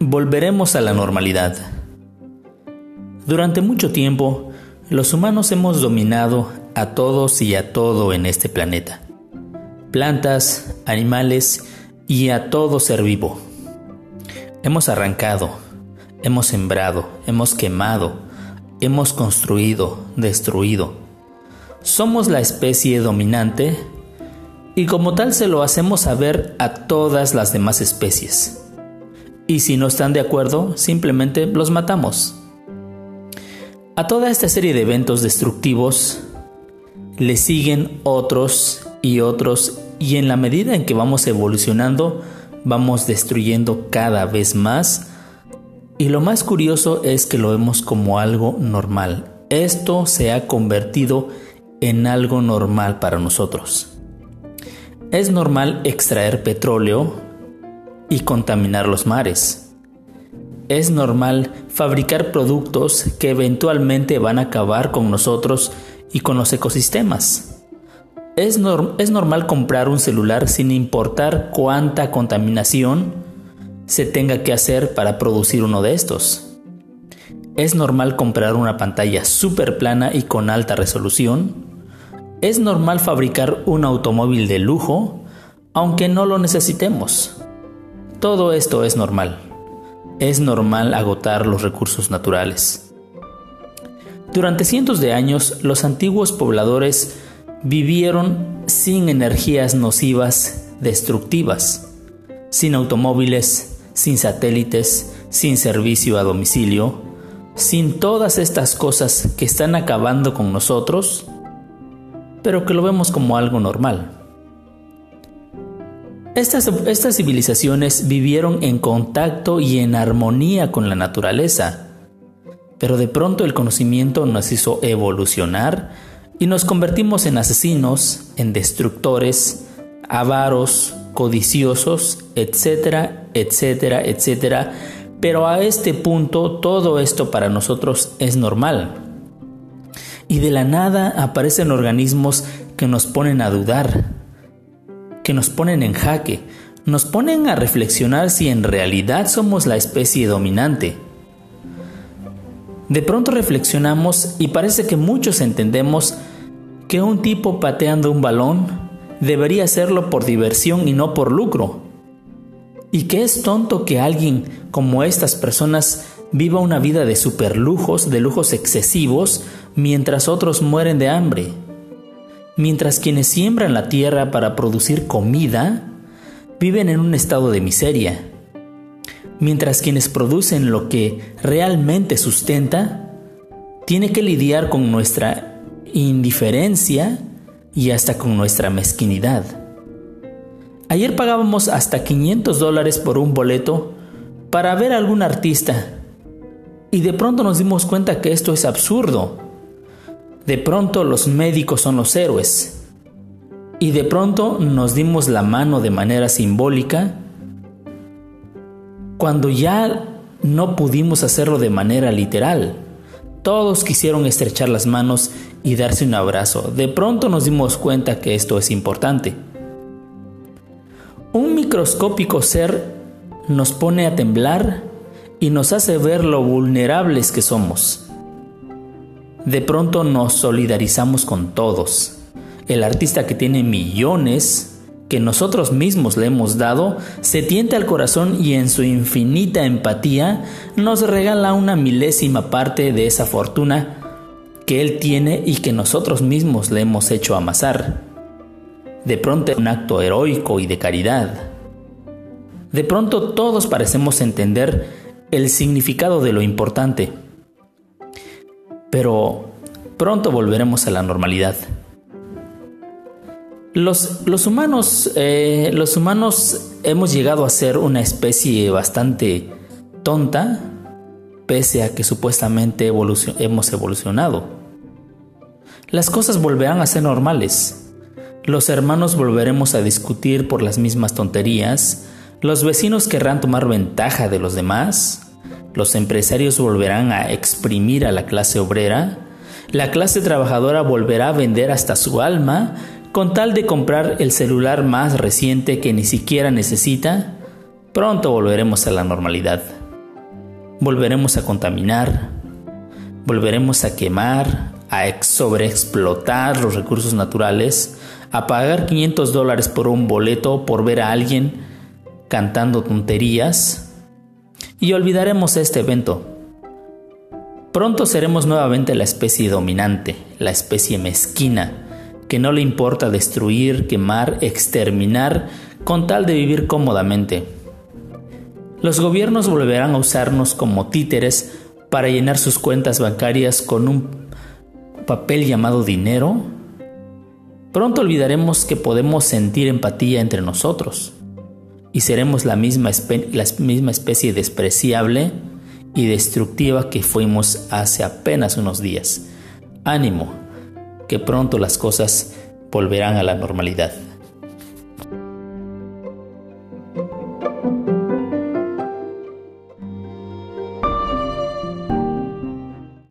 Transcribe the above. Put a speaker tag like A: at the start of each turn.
A: volveremos a la normalidad. Durante mucho tiempo, los humanos hemos dominado a todos y a todo en este planeta. Plantas, animales y a todo ser vivo. Hemos arrancado, hemos sembrado, hemos quemado, hemos construido, destruido. Somos la especie dominante y como tal se lo hacemos saber a todas las demás especies. Y si no están de acuerdo, simplemente los matamos. A toda esta serie de eventos destructivos le siguen otros y otros y en la medida en que vamos evolucionando, vamos destruyendo cada vez más. Y lo más curioso es que lo vemos como algo normal. Esto se ha convertido en algo normal para nosotros. Es normal extraer petróleo y contaminar los mares. Es normal fabricar productos que eventualmente van a acabar con nosotros y con los ecosistemas. Es, es normal comprar un celular sin importar cuánta contaminación se tenga que hacer para producir uno de estos. Es normal comprar una pantalla súper plana y con alta resolución es normal fabricar un automóvil de lujo aunque no lo necesitemos. Todo esto es normal. Es normal agotar los recursos naturales. Durante cientos de años, los antiguos pobladores vivieron sin energías nocivas destructivas, sin automóviles, sin satélites, sin servicio a domicilio, sin todas estas cosas que están acabando con nosotros pero que lo vemos como algo normal. Estas, estas civilizaciones vivieron en contacto y en armonía con la naturaleza, pero de pronto el conocimiento nos hizo evolucionar y nos convertimos en asesinos, en destructores, avaros, codiciosos, etcétera, etcétera, etcétera. Pero a este punto todo esto para nosotros es normal y de la nada aparecen organismos que nos ponen a dudar, que nos ponen en jaque, nos ponen a reflexionar si en realidad somos la especie dominante. De pronto reflexionamos y parece que muchos entendemos que un tipo pateando un balón debería hacerlo por diversión y no por lucro. Y que es tonto que alguien como estas personas viva una vida de superlujos, de lujos excesivos, mientras otros mueren de hambre. Mientras quienes siembran la tierra para producir comida viven en un estado de miseria. Mientras quienes producen lo que realmente sustenta tiene que lidiar con nuestra indiferencia y hasta con nuestra mezquinidad. Ayer pagábamos hasta 500 dólares por un boleto para ver a algún artista y de pronto nos dimos cuenta que esto es absurdo. De pronto los médicos son los héroes. Y de pronto nos dimos la mano de manera simbólica cuando ya no pudimos hacerlo de manera literal. Todos quisieron estrechar las manos y darse un abrazo. De pronto nos dimos cuenta que esto es importante. Un microscópico ser nos pone a temblar y nos hace ver lo vulnerables que somos. De pronto nos solidarizamos con todos. El artista que tiene millones que nosotros mismos le hemos dado, se tiente al corazón y en su infinita empatía nos regala una milésima parte de esa fortuna que él tiene y que nosotros mismos le hemos hecho amasar. De pronto un acto heroico y de caridad. De pronto todos parecemos entender el significado de lo importante. Pero pronto volveremos a la normalidad. Los, los humanos, eh, los humanos hemos llegado a ser una especie bastante tonta, pese a que supuestamente hemos evolucionado. Las cosas volverán a ser normales. Los hermanos volveremos a discutir por las mismas tonterías, los vecinos querrán tomar ventaja de los demás, los empresarios volverán a exprimir a la clase obrera, la clase trabajadora volverá a vender hasta su alma con tal de comprar el celular más reciente que ni siquiera necesita, pronto volveremos a la normalidad. volveremos a contaminar, volveremos a quemar, a sobreexplotar los recursos naturales, a pagar 500 dólares por un boleto por ver a alguien cantando tonterías y olvidaremos este evento. Pronto seremos nuevamente la especie dominante, la especie mezquina, que no le importa destruir, quemar, exterminar con tal de vivir cómodamente. Los gobiernos volverán a usarnos como títeres para llenar sus cuentas bancarias con un papel llamado dinero. Pronto olvidaremos que podemos sentir empatía entre nosotros y seremos la misma, la misma especie despreciable y destructiva que fuimos hace apenas unos días. Ánimo, que pronto las cosas volverán a la normalidad.